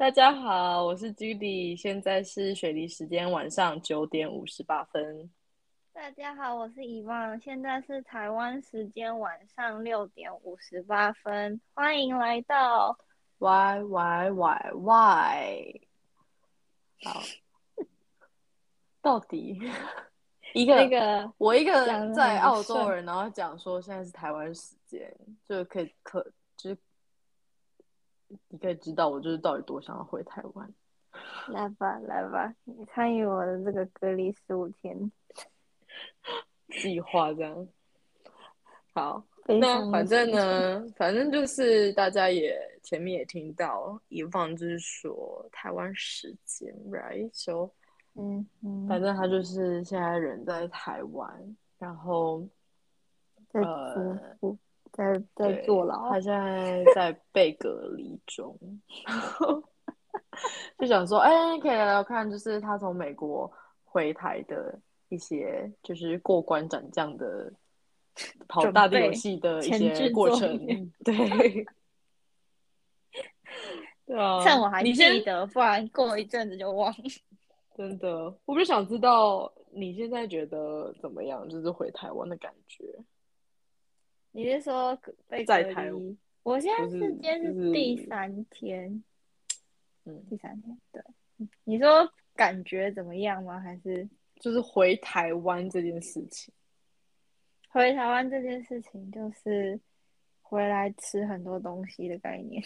大家好，我是 Judy，现在是雪梨时间晚上九点五十八分。大家好，我是遗忘，现在是台湾时间晚上六点五十八分，欢迎来到 Y Y Y Y。好，到底 一个那个我一个在澳洲人，然后讲说现在是台湾时间，就可以可就是你可以知道我就是到底多想要回台湾。来吧来吧，你参与我的这个隔离十五天，计划这样。好，那反正呢，反正就是大家也前面也听到，以放就是说台湾时间，right？So 嗯嗯，反正他就是现在人在台湾，然后在呃坐在在坐牢他，现在在被隔离中，就想说，哎，可以聊聊看，就是他从美国回台的一些，就是过关斩将的跑大地游戏的一前些过程，对，对啊，趁我还你记得，不然过一阵子就忘了。真的，我就想知道你现在觉得怎么样，就是回台湾的感觉。你是说被在台？我现在不是是今天是第三天，嗯，第三天，对。嗯你说感觉怎么样吗？还是就是回台湾这件事情。回台湾这件事情，就是回来吃很多东西的概念。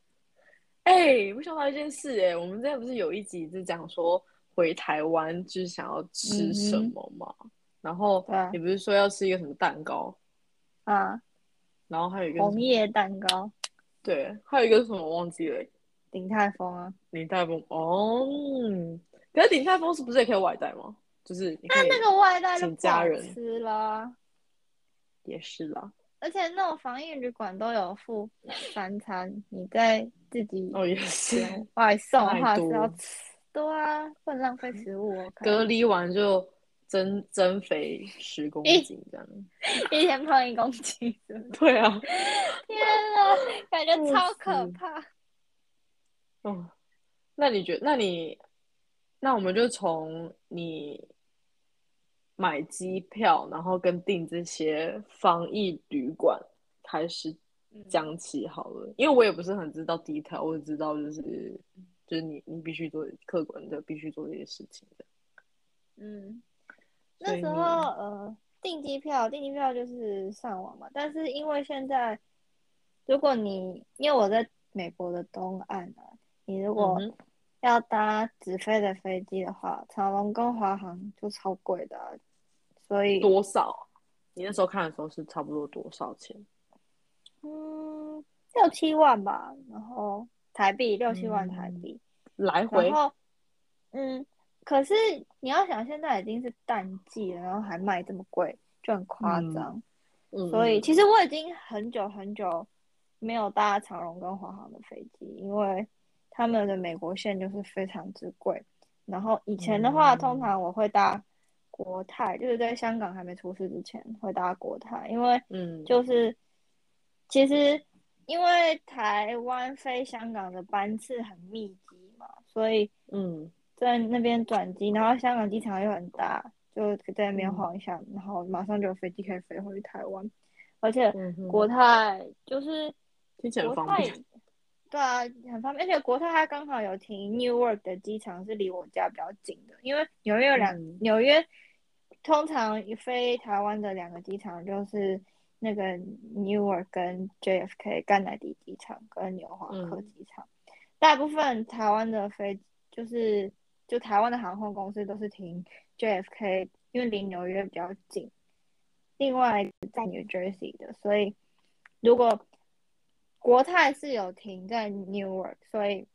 哎、我想到一件事、哎，我们之前不是有一集是讲说回台湾就是想要吃什么嘛？然后你不是说要吃一个什么蛋糕，啊，然后还有一个红叶蛋糕、对，还有一个是什么我忘记了、鼎泰丰啊，鼎泰丰。哦，嗯可是鼎泰丰是不是也可以外带吗？就是那那个外带就家人。吃啦。也是啦，而且那种防疫旅馆都有附三餐，你在自己哦也是，外送的话是要吃，对啊，不能浪费食物。隔离完就增增肥十公斤这样。一天胖一公斤，对啊，天啊，感觉超可怕。哦，那你觉得那你，那我们就从你买机票，然后跟订这些防疫旅馆开始讲起好了，因为我也不是很知道 detail，我只知道就是就是你你必须做客观的必须做这些事情的，嗯，那时候呃订机票，订机票就是上网嘛，但是因为现在如果你因为我在美国的东岸啊，你如果要搭直飞的飞机的话，长龙跟华航就超贵的啊、所以多少？你那时候看的时候是差不多多少钱？嗯六七万吧，然后台币六七万台嗯币，来回然后嗯，可是你要想现在已经是淡季了，然后还卖这么贵，就很夸嗯张。嗯，所以嗯其实我已经很久很久没有搭长荣跟华航的飞机，因为他们的美国线就是非常之贵。然后以前的话，嗯通常我会搭国泰，就是在香港还没出事之前会搭国泰，因为嗯就是其实因为台湾飞香港的班次很密集嘛，所以嗯在那边转机，然后香港机场又很大，就在那边嗯晃一下，然后马上就有飞机可以飞回台湾。而且国泰就是听起来国泰很方便，，对啊，很方便。而且国泰它刚好有停 Newark 的机场是离我家比较近的，因为纽约有两、嗯纽约通常飞台湾的两个机场就是那个 Newark 跟 JFK 甘乃迪机场跟纽华克嗯机场。大部分台湾的飞就是就台湾的航空公司都是停 JFK，因为离纽约比较近。另外在 New Jersey 的，所以如果国泰是有停在 Newark，所以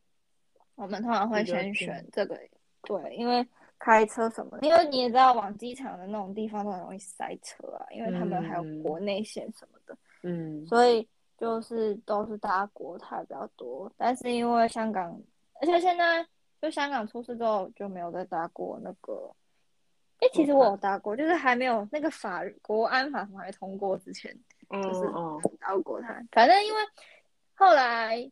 我们通常会先选这个。对，因为开车什么的，因为你也知道往机场的那种地方都很容易塞车啊，因为他们还有嗯国内线什么的。嗯所以就是都是搭国泰比较多，但是因为香港，而且现在就香港出事之后就没有再搭过那个。哎，其实我有搭过，就是还没有那个法国安法还没通过之前，嗯就是嗯搭过国泰。反正因为后来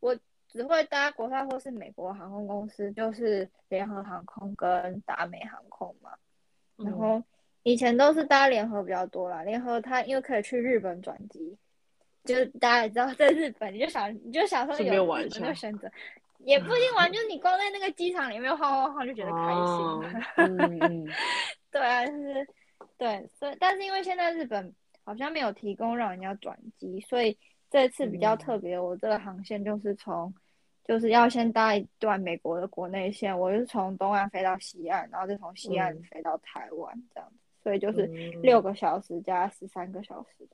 我只会搭国泰或是美国航空公司，就是联合航空跟达美航空嘛。然后以前都是搭联合比较多啦，联合它因为可以去日本转机，就是大家也知道在日本，你就想你就想说有日本的选择，也不一定玩，就是你光在那个机场里面晃晃晃就觉得开心。嗯嗯，对啊，就是对，所以但是因为现在日本好像没有提供让人家转机，所以。这次比较特别，我这个航线就是从，就是要先搭一段美国的国内线，我是从东岸飞到西岸，然后再从西岸飞到台湾这样子，所以就是六个小时加十三个小时，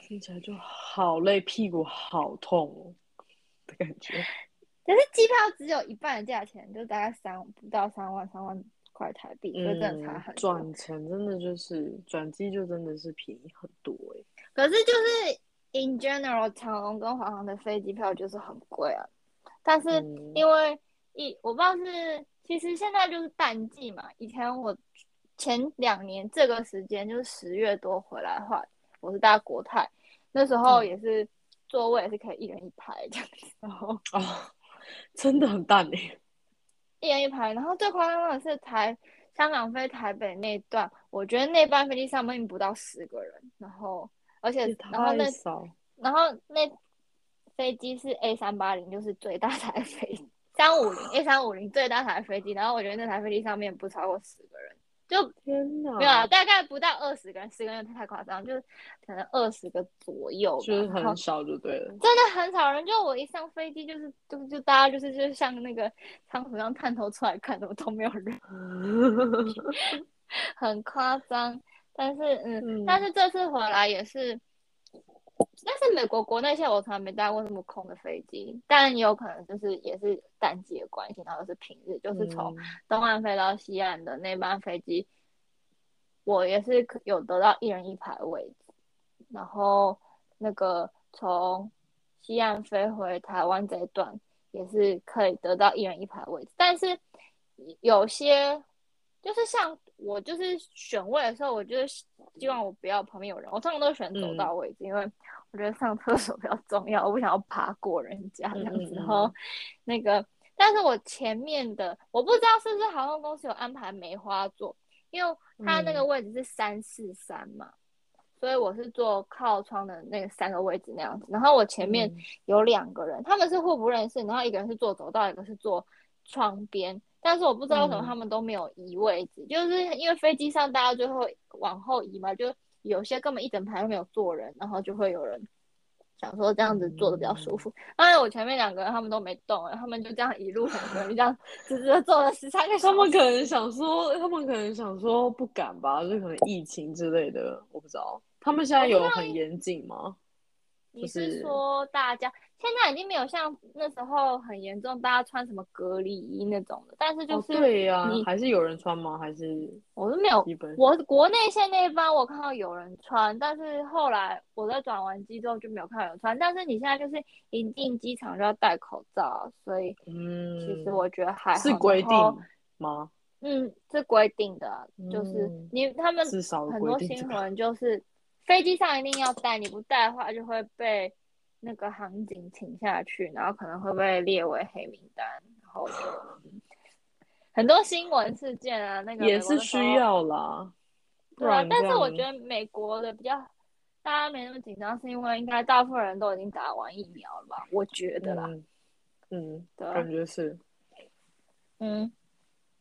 听起来就好累，屁股好痛的感觉。可是机票只有一半的价钱，就大概三不到三万，三万块台币，所以真的差很多。转乘真的就是转机就真的是便宜很多哎。可是就是 in general，长龙跟华航的飞机票就是很贵啊。但是因为一我不知道是，其实现在就是淡季嘛。以前我前两年这个时间就是十月多回来的话，我是搭国泰，那时候也是座位也是可以一人一排这样子。然后哦，真的很淡诶，一人一排。然后最夸张的是台香港飞台北那段，我觉得那班飞机上面不到十个人，然后。而且，然后那，然后那飞机是 A 三八零，就是最大台飞三五零 A 三五零最大台飞机。然后我觉得那台飞机上面不超过十个人，就天哪，没有啊，大概不到二十个人，十个人太夸张，就是可能二十个左右，就是很少就对了，真的很少人。就我一上飞机，就是就是就大家就是就像那个仓鼠一样探头出来看，怎么都没有人 很夸张。但是，嗯，但是这次回来也是，但是美国国内线我从来没搭过这么空的飞机，但也有可能就是也是淡季的关系，然后是平日，就是从东岸飞到西岸的那班飞机，我也是有得到一人一排位置，然后那个从西岸飞回台湾这一段也是可以得到一人一排位置，但是有些。就是像我就是选位的时候，我就是希望我不要旁边有人，我通常都选走道位置，因为我觉得上厕所比较重要，我不想要爬过人家这样子。然后那个，但是我前面的我不知道是不是航空公司有安排梅花座，因为它那个位置是三四三嘛，所以我是坐靠窗的那个三个位置那样子。然后我前面有两个人，他们是互不认识，然后一个人是坐走道，一个是坐窗边。但是我不知道为什么他们都没有移位置，就是因为飞机上大家就会往后移嘛，就有些根本一整排都没有坐人，然后就会有人想说这样子坐的比较舒服。但是我前面两个人他们都没动，他们就这样一路很多人这样直直坐了十三个小时。他们可能想说，他们可能想说不敢吧，就可能疫情之类的，我不知道。他们现在有很严谨吗？你是说大家？现在已经没有像那时候很严重，大家穿什么隔离衣那种的。但是就是对呀，还是有人穿吗？还是我都没有。我国内线那一班我看到有人穿，但是后来我在转完机之后就没有看到有人穿。但是你现在就是一进机场就要戴口罩，所以嗯，其实我觉得还是规定吗？嗯，是规定的，就是你他们很多新闻就是飞机上一定要带，你不带的话就会被。那个航警请下去，然后可能会被列为黑名单，然后很多新闻事件啊，那个也是需要啦。对啊，但是我觉得美国的比较大家没那么紧张，是因为应该大部分人都已经打完疫苗了吧？我觉得啦。嗯，对感觉是。嗯，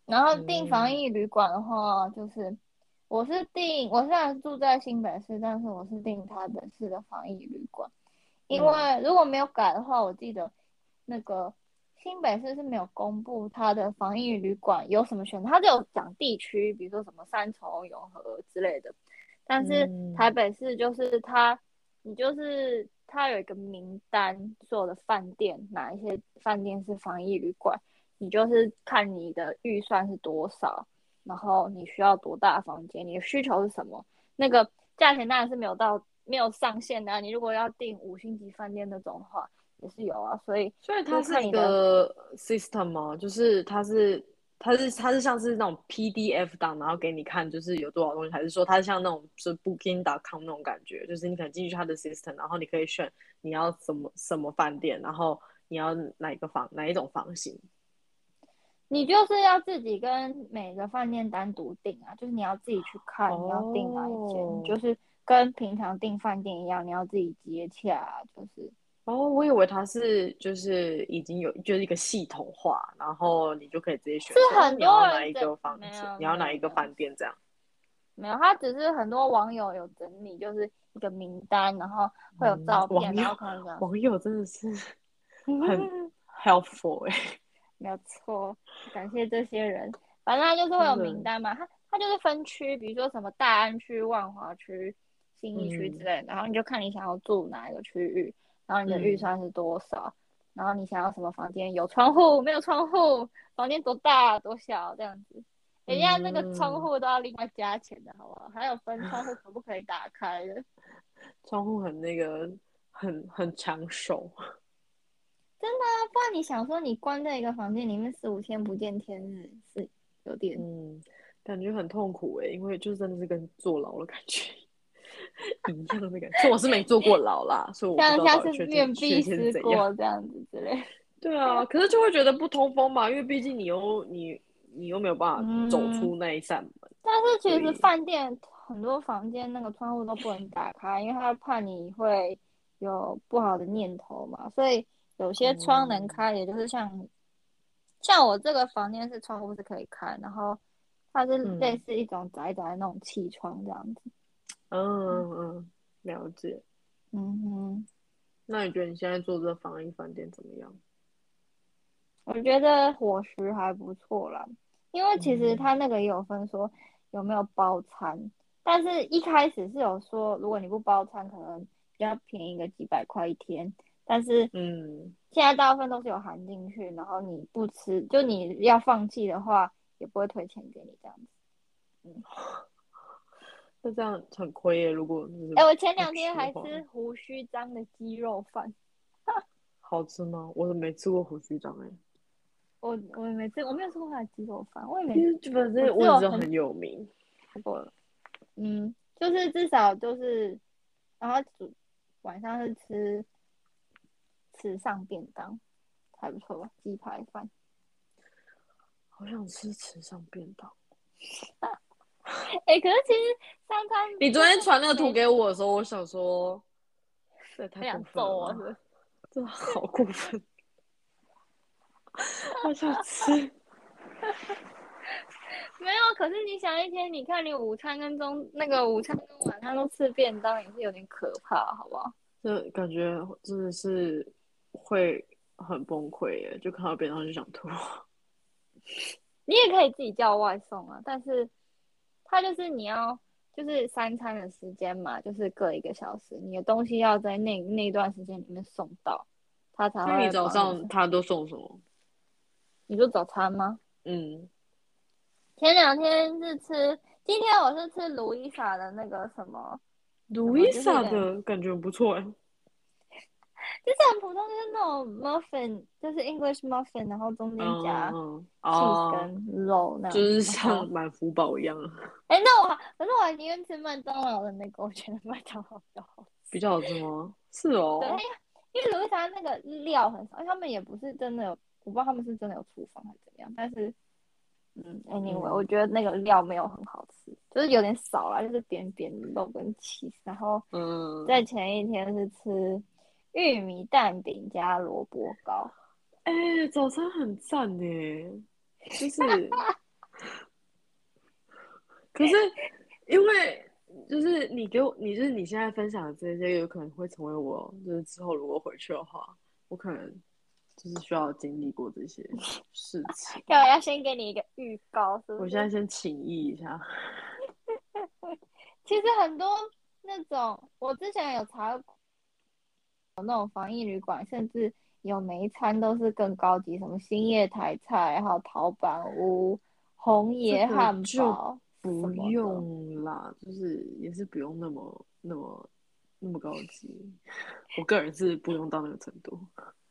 然后订防疫旅馆的话，就是我是订，我虽然住在新北市，但是我是订台北市的防疫旅馆。因为如果没有改的话，我记得那个新北市是没有公布它的防疫旅馆有什么选择，它只有讲地区，比如说什么三重、永和之类的。但是台北市就是它，你就是它有一个名单，所有的饭店哪一些饭店是防疫旅馆，你就是看你的预算是多少，然后你需要多大房间，你的需求是什么，那个价钱当然是没有到。没有上限的，你如果要订五星级饭店那种的话，也是有啊。所以，所以它是一个 system 吗？就是它是它是它是像是那种 PDF 档，然后给你看，就是有多少东西，还是说它是像那种是 Booking.com 那种感觉，就是你可能进去它的 system，然后你可以选你要什么什么饭店，然后你要哪一个房哪一种房型。你就是要自己跟每个饭店单独订啊，就是你要自己去看你要订哪一间，哦。就是跟平常订饭店一样，你要自己接洽，就是。哦，我以为它是就是已经有就是一个系统化，然后你就可以直接选是说很你要哪多人在一个房没子，你要哪一个饭店这样。没有，他只是很多网友有整理，就是一个名单，然后会有嗯照片，网友然后可能，网友真的是 很 helpful 哎、没有错，感谢这些人。反正他就是会有名单嘛，他他就是分区，比如说什么大安区、万华区、新义区之嗯类的，然后你就看你想要住哪一个区域，然后你的预嗯算是多少，然后你想要什么房间，有窗户没有窗户，房间多大多小这样子。人家那个窗嗯户都要另外加钱的，好不好？还有分窗户 可不可以打开的。窗户很那个很很抢手。真的啊，不然你想说你关在一个房间里面四五天不见天日，是有点嗯，感觉很痛苦哎、因为就真的是跟坐牢的感觉一样的感觉。所以我是没坐过牢啦，所以我像像是面切壁思。过这样子之类。对啊，可是就会觉得不通风嘛，因为毕竟你又你你又没有办法走出那一扇门。但是其实饭店很多房间那个窗户都不能打开，因为他怕你会有不好的念头嘛，所以有些窗能开，也就是像像我这个房间是窗户是可以开，然后它是嗯类似一种窄窄的那种气窗这样子。嗯嗯嗯，了解。嗯哼，那你觉得你现在做这个防疫饭店怎么样？我觉得伙食还不错啦，因为其实嗯他那个也有分说有没有包餐，但是一开始是有说如果你不包餐，可能比较便宜个几百块一天，但是嗯，现在大部分都是有含进去，然后你不吃，就你要放弃的话，也不会退钱给你这样子。嗯 那这样很亏耶。如果就是哎、我前两天还吃胡须章的鸡肉饭，好吃吗？我都没吃过胡须章哎。我我也没吃，我没有吃过他的鸡肉饭，我也没因为反正我知道很有名。吃过。嗯，就是至少就是，然后煮晚上是吃吃上便当，还不错吧？鸡排饭。好想吃池上便当。哎、可是其实三餐你昨天传那个图给我的时候，我想说，这太过分了吧，是是？真的好过分。好想吃。没有，可是你想一天，你看你午餐跟中那个午餐跟晚餐都吃便当，也是有点可怕，好不好？这感觉真的是会很崩溃耶，就看到便当就想吐。你也可以自己叫外送啊，但是它就是你要就是三餐的时间嘛，就是各一个小时，你的东西要在那那段时间里面送到，它才会。那你早上他都送什么？你说早餐吗？嗯，前两天是吃，今天我是吃卢伊莎的那个什么，卢伊莎就是有的感觉不错哎。就是很普通，就是那种 muffin，就是 English muffin，然后中间嗯夹嗯。cheese 哦，跟肉那样，就是像满福宝一样，哎、那我可是我宁愿吃麦当劳的那个，我觉得麦当劳比较好吃。比较好吃吗？是哦。对，，因为卢伊莎那个料很少，他们也不是真的有，我不知道他们是真的有厨房还是怎么样，但是，嗯，anyway，、嗯。我觉得那个料没有很好吃，就是有点少啦，就是扁扁肉跟 cheese，然后嗯，在前一天是吃玉米蛋饼加萝卜糕，哎、早餐很赞呢，就是，可是因为就是你给我，你就是你现在分享的这些，有可能会成为我，就是之后如果回去的话，我可能就是需要经历过这些事情。要要先给你一个预告，是不是？我现在先请意一下，其实很多那种，我之前有查过，有那种防疫旅馆，甚至有每一餐都是更高级，什么兴业台菜，还有陶板屋、红爷这个汉就堡，不用啦，就是也是不用那么那么那么高级。我个人是不用到那个程度。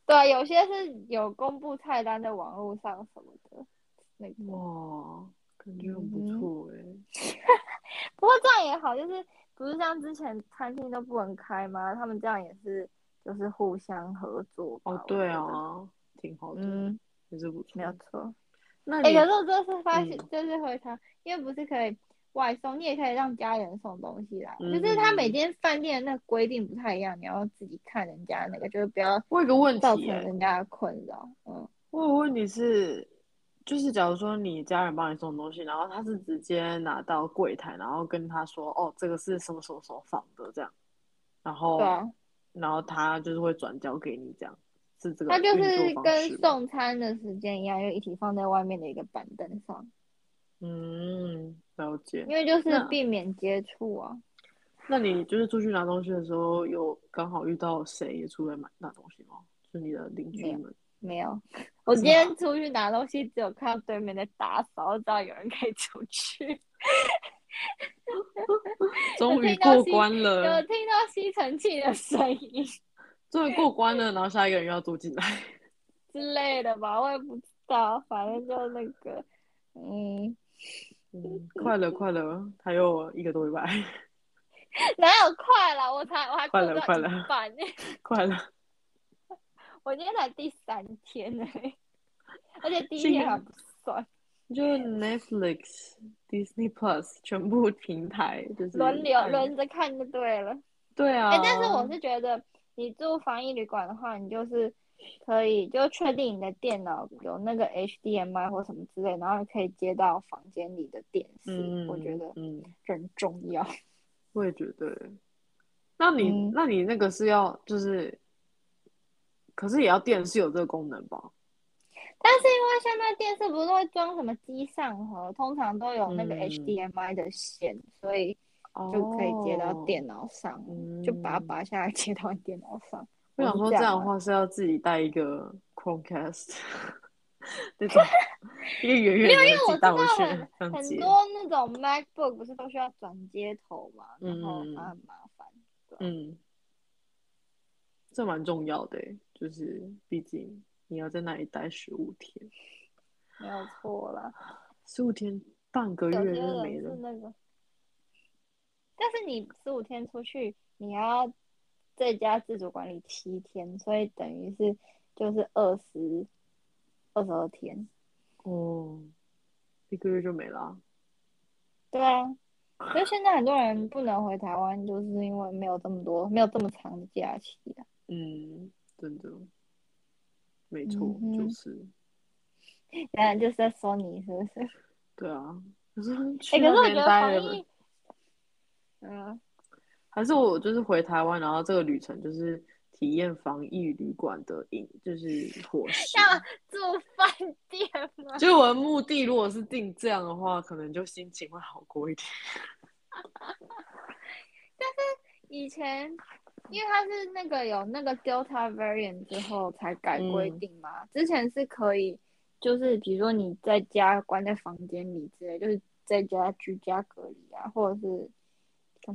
对啊，有些是有公布菜单在网络上什么的，那个。哇，感觉很不错哎、不过这样也好，就是不是像之前餐厅都不能开吗？他们这样也是就是互相合作。哦，对啊，挺好的，嗯，也是不错。没有错。那哎、你可是我这次发现，嗯就是回他，因为不是可以外送，你也可以让家人送东西来，嗯就是他每间饭店的那个规定不太一样，你要自己看人家那个，就是不要我有个问题造成人家的困扰。嗯，我有个问题是，就是假如说你家人帮你送东西，然后他是直接拿到柜台，然后跟他说，哦，这个是什么什么什么房的这样，然后对啊，然后他就是会转交给你这样，是这个他就是跟？送餐的时间一样，又一起放在外面的一个板凳上，嗯，了解因。为就是避免接触啊。那你就是出去拿东西的时候，有刚好遇到谁也出来买拿东西吗？是你的邻居们？没有，我今天出去拿东西，只有看到对面在打扫，我知道有人可以出去。终于过关了有，听到吸尘器的声音 终于过关了，然后下一个人又要住进来。之类的吧，我也不知道，反正就那个，嗯，嗯，快了快了，还有一个多礼拜，哪有快了？我才我还快了快了半，快了。我今天才第三天呢，而且第一天还不算，就 Netflix、Disney Plus 全部平台就是轮流轮着看就对了。对啊，哎、但是我是觉得，你住防疫旅馆的话，你就是可以就确定你的电脑有那个 HDMI 或什么之类，然后可以接到房间里的电视，嗯，我觉得嗯，很重要。我也觉得。那你、嗯那你那个是要就是，可是也要电视有这个功能吧？但是因为现在电视不是都会装什么机上盒，通常都有那个嗯。HDMI 的线，所以就可以接到哦。电脑上，嗯。就把它拔下来接到电脑上。我想说这样的。话是要自己带一个 Chromecast 那种 一个圆圆的因为我知道很多那种 MacBook 不是都需要转接头嘛，然后很麻烦。嗯，这蛮重要的欸，就是毕竟你要在那里待十五天，没有错啦。十五天半个月就没了。那个，但是你十五天出去，你要在家自主管理七天，所以等于是就是二十二十二天。哦，一个月就没了啊。对啊，所以现在很多人不能回台湾，就是因为没有这么多，没有这么长的假期啊。嗯，真的，没错，嗯就是当然就是在说你是不是？对啊。可是哎、去那边可是我觉得待了，防疫，嗯，还是我就是回台湾，然后这个旅程就是体验防疫旅馆的饮，就是伙 食。要住饭店吗？就是我的目的，如果是定这样的话，可能就心情会好过一点。但是以前，因为它是那个有那个 Delta variant 之后才改规定嘛，之前是可以，就是比如说你在家关在房间里之类，就是在家居家隔离啊，或者是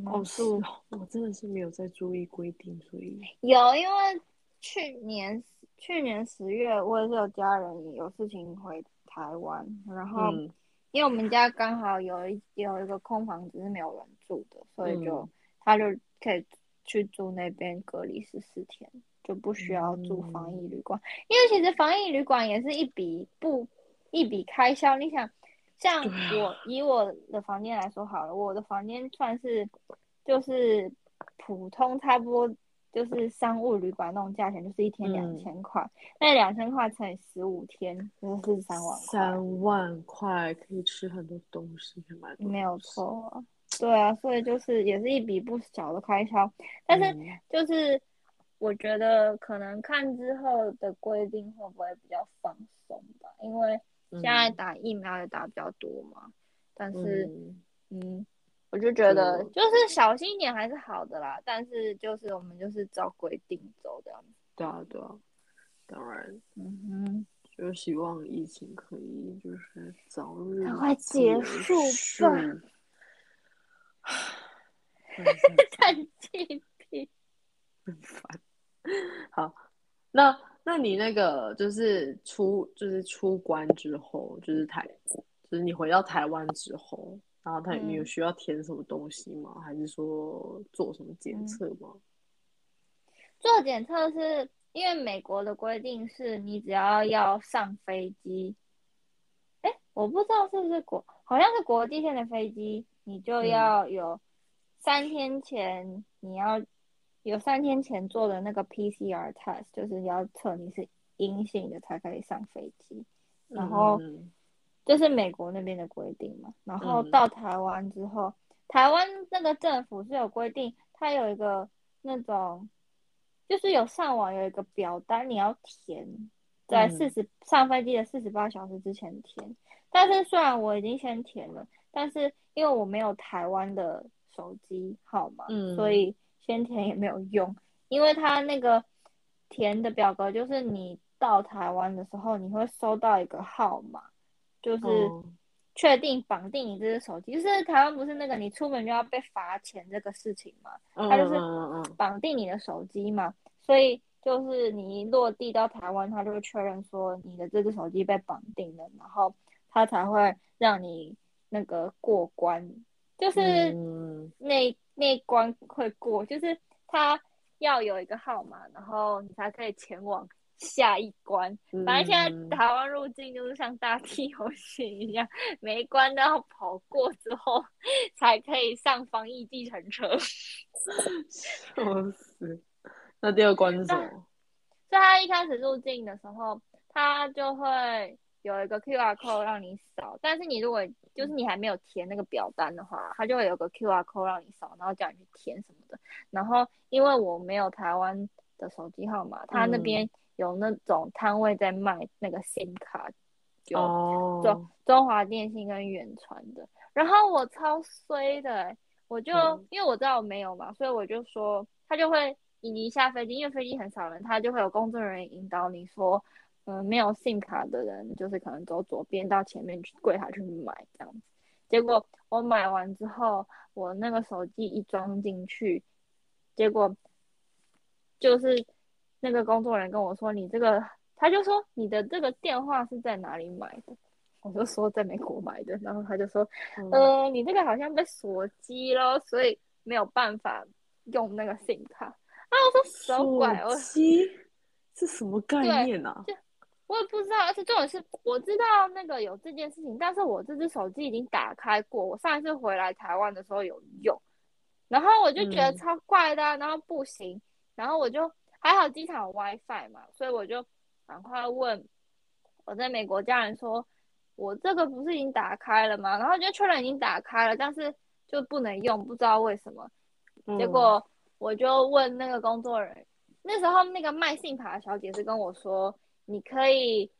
哦，是我真的是没有在注意规定，所以 有，因为去年去年十月，我也是有家人有事情回台湾，然后嗯因为我们家刚好有一有一个空房子是没有人住的，所以就、嗯他就可以去住那边隔离十四天，就不需要住防疫旅馆。因为其实防疫旅馆也是一笔不一笔开销，你想，像我以我的房间来说好了，我的房间算是就是普通差不多。就是商务旅馆那种价钱，就是一天嗯两千块，那两千块乘以十五天，就是三万块。三万块可以吃很多东西，还蛮没有。错啊，对啊，所以就是也是一笔不小的开销，但是嗯。就是我觉得可能看之后的规定会不会比较放松吧，因为现在嗯。打疫苗也打比较多嘛，但是嗯。嗯，我就觉得就就是小心一点还是好的啦，但是就是我们就是照规定走这样子，对啊对啊，当然嗯哼。就希望疫情可以就是早日赶快结束束吧 真的是哼，看气屁，很烦。好，那那你那个就是出就是出关之后，就是台，就是你回到台湾之后，然后他你有嗯需要填什么东西吗？还是说做什么检嗯测吗？做检测是因为美国的规定是你只要要上飞机，哎，我不知道是不是国，好像是国际线的飞机，你就嗯要有三天前你要有三天前做的那个 PCR test，就是要测你是阴性的才可以上飞机。然后嗯这是美国那边的规定嘛。然后嗯到台湾之后，台湾那个政府是有规定，它有一个那种，就是有上网有一个表单，你要填，在嗯四十、上飞机的四十八小时之前填。但是虽然我已经先填了，但是因为我没有台湾的手机号码，嗯。所以先填也没有用，因为他那个填的表格就是你到台湾的时候，你会收到一个号码，就是哦。确定绑定你这只手机，就是台湾不是那个你出门就要被罚钱这个事情嘛，嗯它就是绑定你的手机嘛，所以就是你一落地到台湾，他就会确认说你的这只手机被绑定了，然后他才会让你那个过关，就是嗯那那关会过，就是他要有一个号码，然后你才可以前往下一关。嗯反正现在台湾入境就是像大地游戏一样，每一关都要跑过之后才可以上防疫计程车。笑死。那第二关是什么？所以他一开始入境的时候，他就会有一个 QR code 让你扫，但是你如果就是你还没有填那个表单的话，它就会有个 QR code 让你扫，然后叫你去填什么的。然后因为我没有台湾的手机号码，他那边有那种摊位在卖那个 SIM 卡，有哦，中中华电信跟远传的。然后我超衰的欸、我就、嗯因为我知道我没有嘛，所以我就说他就会你一下飞机，因为飞机很少人，他就会有工作人员引导你说，嗯、没有 SIM 卡的人就是可能走左边到前面去柜台去买这样子。结果我买完之后，我那个手机一装进去，结果就是那个工作人员跟我说，你这个，他就说你的这个电话是在哪里买的？我就说在美国买的，然后他就说，嗯呃，你这个好像被锁机咯，所以没有办法用那个 SIM 卡。啊，我说什么鬼？我手机是什么概念啊？我也不知道，而且重点是我知道那个有这件事情，但是我这只手机已经打开过，我上一次回来台湾的时候有用，然后我就觉得嗯超怪的啊、然后不行，然后我就还好机场有 WiFi 嘛，所以我就赶快问我在美国家人说，我这个不是已经打开了吗？然后就确认已经打开了，但是就不能用，不知道为什么。结嗯果我就问那个工作人员，那时候那个卖信卡的小姐是跟我说，你可以，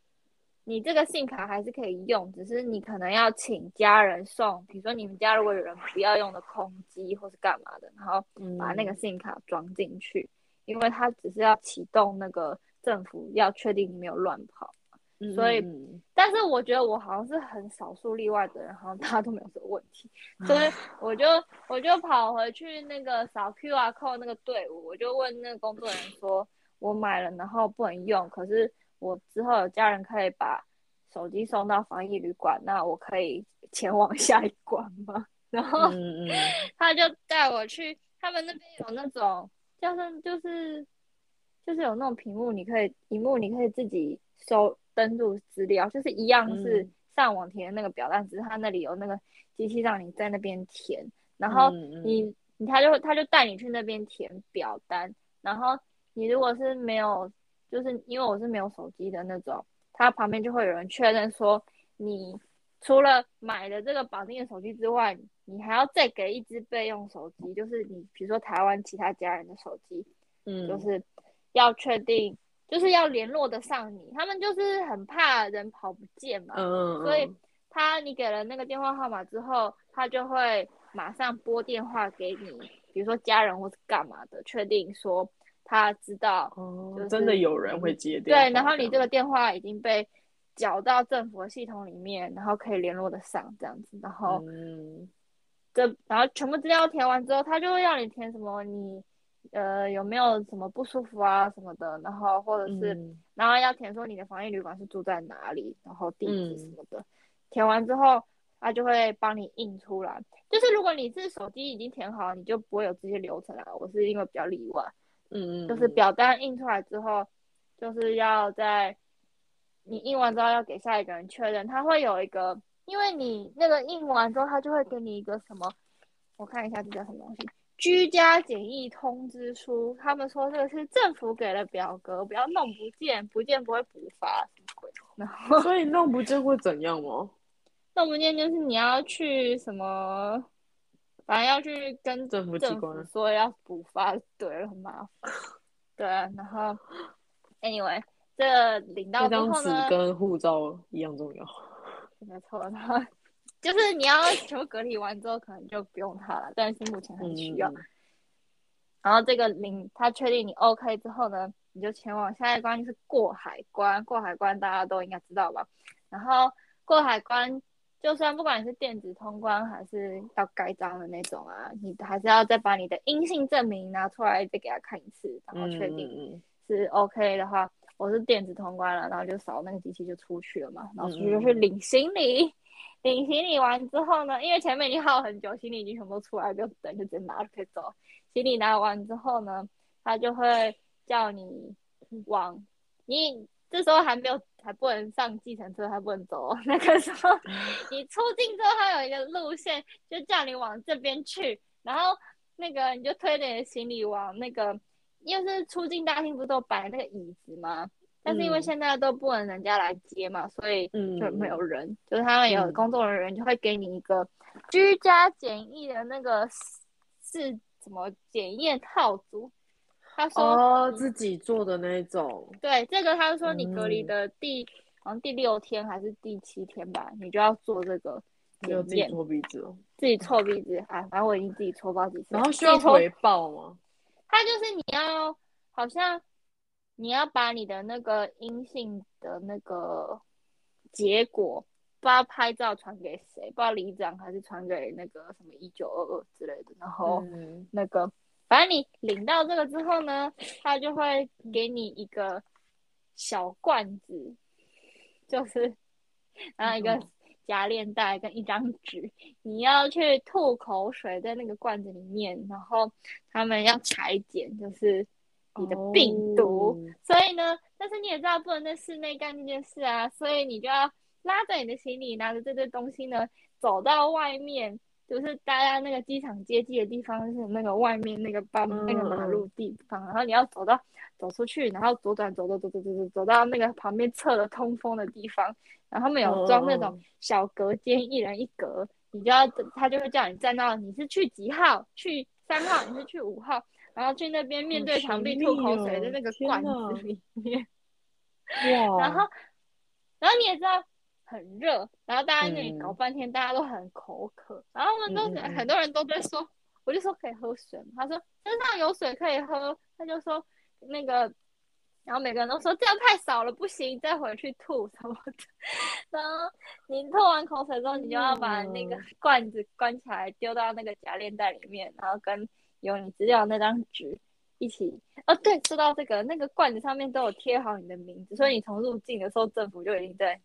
你这个信卡还是可以用，只是你可能要请家人送，比如说你们家如果有人不要用的空机或是干嘛的，然后把那个嗯信卡装进去，因为它只是要启动那个政府要确定你没有乱跑。嗯所以嗯但是我觉得我好像是很少数例外的人，好像大家都没有这个问题，所以 我就我就跑回去那个扫 QR code 那个队伍，我就问那个工作人员说，我买了然后不能用，可是我之后有家人可以把手机送到防疫旅馆，那我可以 前往下一关吗？然后 他就带我去他们那边有那种，就是就是就是有那种屏幕，你可以荧幕你可以自己收登录资料，就是一样是嗯。上网填那个表单，只是他那里有那个机器让你在那边填，然后你你他就他就带你去那边填表单，然后你如果是没有，就是因为我是没有手机的那种，他旁边就会有人确认说你除了买了这个绑定的手机之外，你还要再给一只备用手机，就是你比如说台湾其他家人的手机，嗯，就是要确定，就是要联络得上你，他们就是很怕人跑不见嘛，嗯，所以他你给了那个电话号码之后，他就会马上拨电话给你，比如说家人或是干嘛的，确定说他知道，哦就是真的有人会接电话，对，然后你这个电话已经被缴到政府的系统里面，然后可以联络得上这样子，然后嗯这然后全部资料填完之后，他就会要你填什么你呃有没有什么不舒服啊什么的，然后或者是、嗯然后要填说你的防疫旅馆是住在哪里，然后地址嗯什么的，填完之后他就会帮你印出来。就是如果你是手机已经填好，你就不会有这些流程啊。我是因为比较例外，嗯嗯，就是表单印出来之后，就是要在你印完之后要给下一个人确认，他会有一个，因为你那个印完之后，他就会给你一个什么，我看一下这叫什么东西，居家检疫通知书。他们说这个是政府给的表格，不要弄不见，不见不会补发什么鬼。然后所以弄不见会怎样吗？弄不见就是你要去什么，反正要去跟政府机关说要补发，对，很麻烦。对，然后 anyway，这领到之那张纸后呢，跟护照一样重要。没错，然后就是你要求隔离完之后，可能就不用它了，但是目前很需要。嗯然后这个领他确定你 OK 之后呢，你就前往下一关，就是过海关。过海关大家都应该知道吧？然后过海关，就算不管你是电子通关还是要盖章的那种啊，你还是要再把你的阴性证明拿出来再给他看一次，然后确定是 OK 的话，我是电子通关了，然后就扫那个机器就出去了嘛，然后出去就去领行李。领行李完之后呢，因为前面已经耗很久，行李已经全部出来，不用等，就直接拿就可以走。行李拿完之后呢，他就会叫你往你这时候还没有还不能上计程车，还不能走哦。那个时候 你出境之后，它有一个路线，就叫你往这边去，然后那个你就推着你的行李往那个，因为是出境大厅不是都摆那个椅子吗？但是因为嗯现在都不能人家来接嘛，所以嗯就没有人，就是他们有嗯工作人员就会给你一个居家检疫的那个是什么检验套组。他说，哦，自己做的那种。对这个，他说你隔离嗯的第、好像第六天还是第七天吧，你就要做这个自己搓鼻子哦，自己搓鼻子啊，反正我已经自己搓包几次，然后需要回报吗？他就是你要好像你要把你的那个阴性的那个结果，不知道拍照传给谁，不知道里长还是传给那个什么一九二二之类的，然后嗯那个反正你领到这个之后呢，他就会给你一个小罐子，就是然后一个嗯夹链袋跟一张纸，你要去吐口水在那个罐子里面，然后他们要裁剪，就是你的病毒。哦所以呢，但是你也知道不能在室内干这件事啊，所以你就要拉着你的行李，拿着这堆东西呢，走到外面，就是大家那个机场接机的地方，是那个外面那个半、嗯那个马路地方，然后你要走到走出去，然后左转走走走走走走走到那个旁边侧的通风的地方，然后他们有装那种小隔间，一人一格，你就要他就会叫你站到你是去几号，去三号，你是去五号。然后去那边面对墙壁吐口水的那个罐子里面，哇，然后，然后你也知道很热，然后大家那里嗯搞半天，大家都很口渴，然后他们都、很多人都在说，我就说可以喝水吗？他说身上有水可以喝，他就说那个，然后每个人都说这样太少了，不行，再回去吐什么的。然后你吐完口水之后，你就要把那个嗯罐子关起来，丢到那个夹链袋里面，然后跟有你资料那张纸一起。哦，对，说到这个，那个罐子上面都有贴好你的名字，所以你从入境的时候，政府就已经在。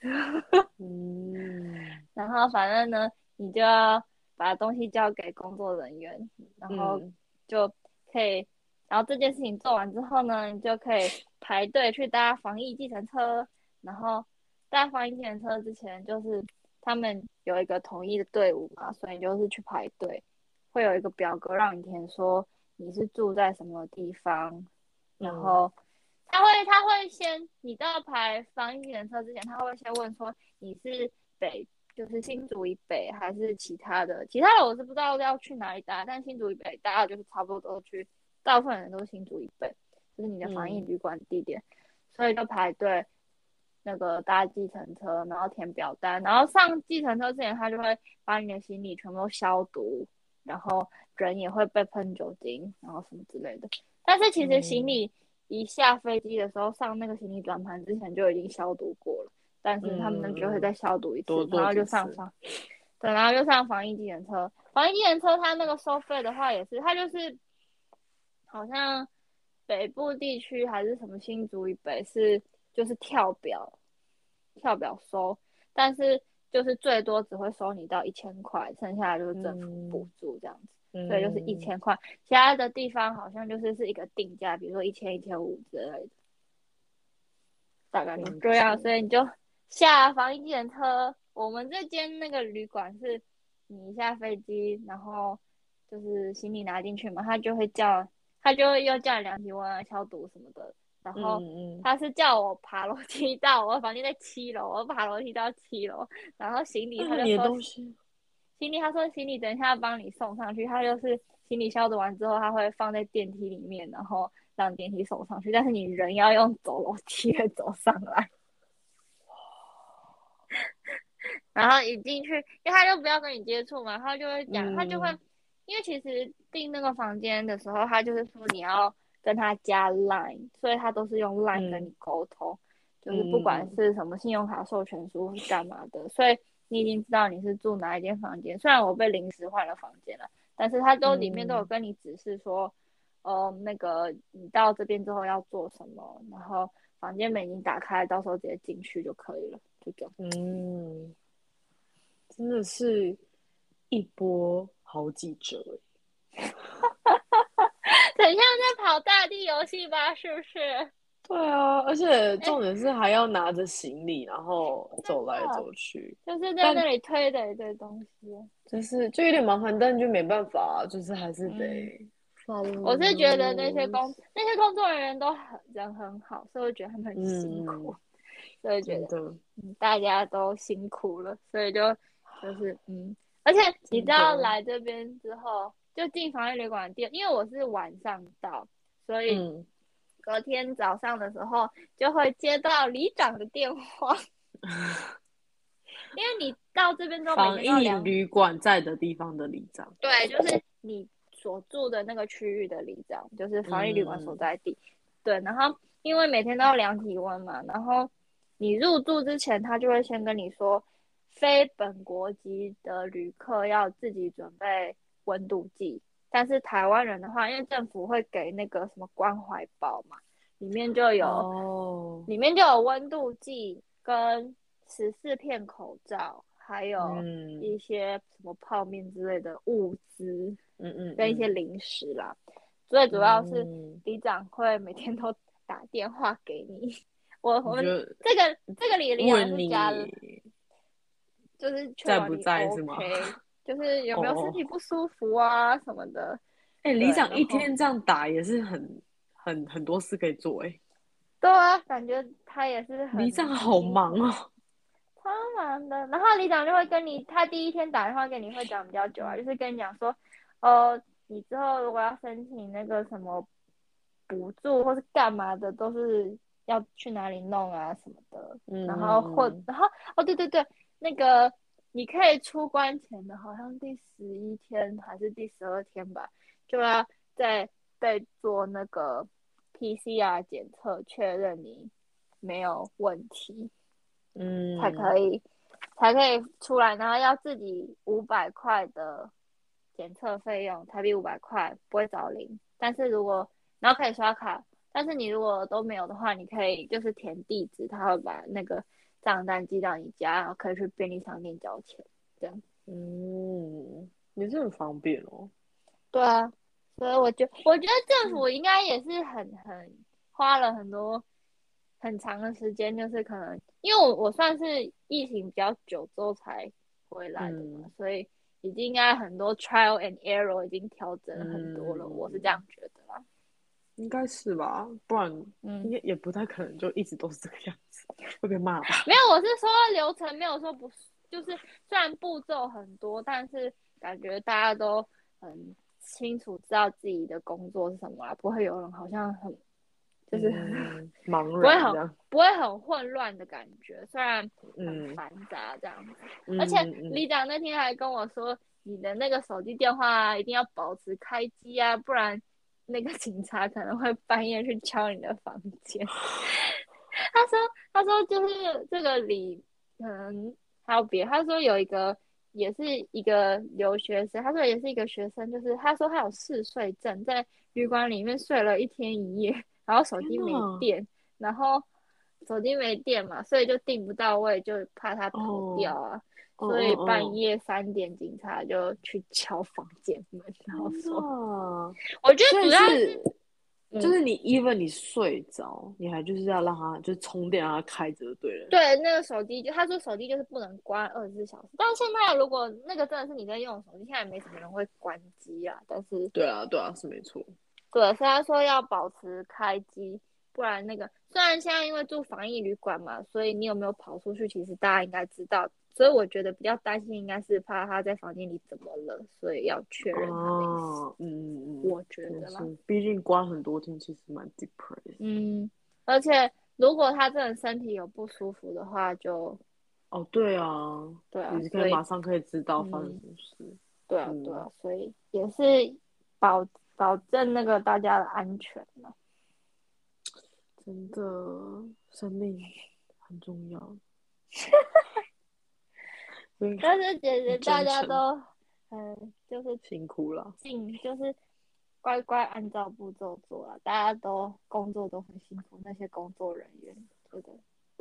嗯，然后反正呢，你就要把东西交给工作人员，然后嗯。就可以，然后这件事情做完之后呢，你就可以排队去搭防疫计程车，然后搭防疫计程车之前，就是他们有一个统一的队伍嘛，所以你就是去排队，会有一个表格让你填说你是住在什么地方，然嗯。后他会他会先你到排防疫计程车之前，他会先问说你是北就是新竹以北还是其他的，其他的我是不知道要去哪里搭，但新竹以北大家就是差不多都去，大部分人都是新竹以北，就是你的防疫嗯旅馆地点，所以就排队。那个搭计程车，然后填表单，然后上计程车之前，他就会把你的行李全部都消毒，然后人也会被喷酒精，然后什么之类的。但是其实行李一下飞机的时候，上那个行李转盘之前就已经消毒过了，但是他们就会再消毒一次，然后就上防，对，然后就上防疫计程车。防疫计程车它那个收费的话也是，它就是好像北部地区还是什么新竹以北是就是跳表跳表收，但是就是最多只会收你到一千块，剩下的就是政府补助这样子，所以就是一千块。其他的地方好像就是是一个定价，比如说一千、一千五之类的，大概就这样。所以你就下防疫检车，我们这间那个旅馆是，你下飞机，然后就是行李拿进去嘛，他就会叫，他就会又叫你量体温啊、消毒什么的。然后他是叫我爬楼梯到我房间在七楼，我爬楼梯到七楼，然后行李他就说，行李他说行李等一下帮你送上去，他就是行李消毒完之后，他会放在电梯里面，然后让电梯送上去，但是你人要用走楼梯的走上来。然后一进去，因为他就不要跟你接触嘛，他就会讲，他就会，因为其实订那个房间的时候，他就是说你要。跟他加 Line，所以他都是用 Line 跟你沟通，就是不管是什么信用卡授权书干嘛的，所以你已经知道你是住哪一间房间。虽然我被临时换了房间了，但是他都里面都有跟你指示说，呃，那个你到这边之后要做什么，然后房间门已经打开，到时候直接进去就可以了，就这样。嗯，真的是一波好几折。很像在跑大地游戏吧？是不是？对啊，而且重点是还要拿着行李，然后走来走去，就是在那里推的一堆东西，就是就有点麻烦，但就没办法，就是还是得。我是觉得那些工那些工作人员都很人很好，所以我觉得他们很辛苦，所以觉得嗯大家都辛苦了，所以就 就是嗯，而且你知道来这边之后。就进防疫旅馆店，因为我是晚上到，所以隔天早上的时候就会接到里长的电话。因为你到这边之后，防疫旅馆在的地方的里长，对，就是你所住的那个区域的里长，就是防疫旅馆所在地。对，然后因为每天都要量体温嘛，然后你入住之前，他就会先跟你说，非本国籍的旅客要自己准备。温度计，但是台湾人的话，因为政府会给那个什么关怀包嘛，里面就有，里面就有温度计跟十四片口罩，还有一些什么泡面之类的物资，嗯嗯，跟一些零食啦。最主要是里长会每天都打电话给你，我我们这个这个里里长是加了，就是在不在是吗？就是有没有身体不舒服啊什么的？哎，里长一天这样打也是很很很多事可以做哎。对啊，感觉他也是很。里长好忙哦，超忙的。然后里长就会跟你，他第一天打电话给你会讲比较久啊，就是跟你讲说，哦，你之后如果要申请那个什么补助或是干嘛的，都是要去哪里弄啊什么的。嗯。然后或然后哦对对对，那个。你可以出关前的，好像第十一天还是第十二天吧，就要再被做那个 PCR 检测，确认你没有问题，嗯，才可以才可以出来，然后要自己五百块的检测费用，台币五百块不会找零，但是如果然后可以刷卡，但是你如果都没有的话，你可以就是填地址，他会把那个。账单寄到你家，然后可以去便利商店交钱，这样。嗯，也是很方便哦。对啊，所以我觉我觉得政府应该也是很很花了很多很长的时间，就是可能因为我我算是疫情比较久之后才回来的嘛，所以已经应该很多 trial and error 已经调整很多了，我是这样觉得啦。应该是吧，不然应该也不太可能就一直都是这个样子，会被骂吧？没有，我是说流程没有说不，就是虽然步骤很多，但是感觉大家都很清楚知道自己的工作是什么啊，不会有人好像很就是茫然，不会很不会很混乱的感觉，虽然很繁杂这样子。而且李长那天还跟我说，你的那个手机电话一定要保持开机啊，不然。那个警察可能会半夜去敲你的房间。他说：“他说就是这个里，可能还有别。他说有一个也是一个留学生，他说也是一个学生，就是他说他有嗜睡症，在旅馆里面睡了一天一夜，然后手机没电，然后手机没电嘛，所以就订不到位，就怕他跑掉啊，所以半夜三点警察就去敲房间门，然后说，我觉得主要是。就是你，even 你睡着，你还就是要让它就是充电，让它开着，对了。对，那个手机就他说手机就是不能关二十四小时，但是现在如果那个真的是你在用手机，现在没什么人会关机啊。但是对啊，对啊，是没错。对，所以他说要保持开机，不然那个虽然现在因为住防疫旅馆嘛，所以你有没有跑出去，其实大家应该知道。所以我觉得比较担心，应该是怕他在房间里怎么了，所以要确认。嗯嗯嗯，我觉得啦，毕竟关很多天，其实蛮 depressed。嗯，而且如果他真的身体有不舒服的话，就哦，对啊，对啊，你可以马上可以知道发生什么事。对啊，对啊，所以也是保保证那个大家的安全嘛。真的，生命很重要。但是姐姐大家都，嗯，就是辛苦了，尽就是乖乖按照步骤做了，大家都工作都很辛苦，那些工作人员，对的，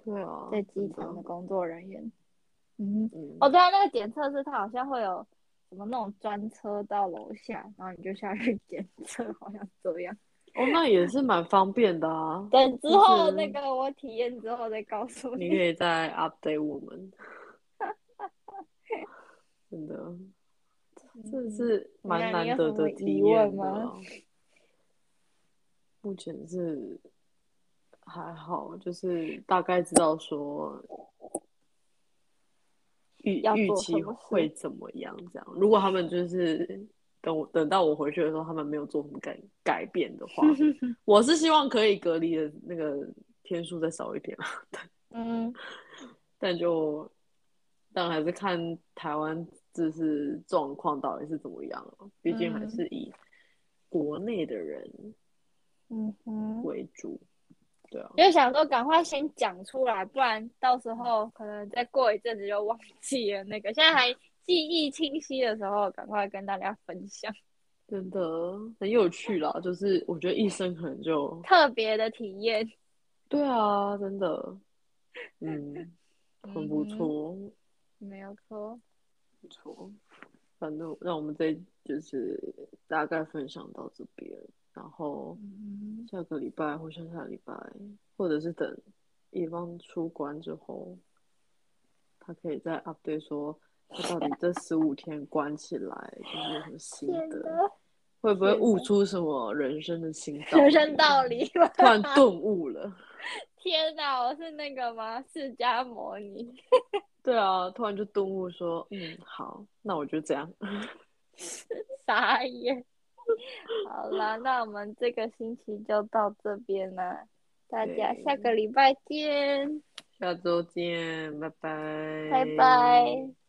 对啊，在机场的工作人员，嗯，哦对啊，那个检测是它好像会有什么那种专车到楼下，然后你就下去检测，好像这样。哦，那也是蛮方便的啊。等之后那个我体验之后再告诉你。你可以再 update 我们。真的，这是蛮难得的体验吗。目前是还好，就是大概知道说预预期会怎么样。这样，如果他们就是等我等到我回去的时候，他们没有做什么改改变的话，我是希望可以隔离的那个天数再少一点啊。嗯，但就。但还是看台湾就是状况到底是怎么样了，毕竟还是以国内的人嗯哼为主，对啊。就想说赶快先讲出来，不然到时候可能再过一阵子就忘记了。那个现在还记忆清晰的时候，赶快跟大家分享。真的很有趣啦，就是我觉得一生可能就特别的体验。对啊，真的，嗯，很不错。没有错，没错。反正让我们这就是大概分享到这边，然后下个礼拜或下下礼拜，或者是等一方出关之后，他可以再 update 说他到底这十五天关起来就是有什么心得，会不会悟出什么人生的新道人生道理？突然顿悟了。天哪，我是那个吗？释迦摩尼。对啊，突然就顿悟说，嗯，好，那我就这样。傻眼。好了，那我们这个星期就到这边了，大家下个礼拜见。下周见，拜拜。拜拜。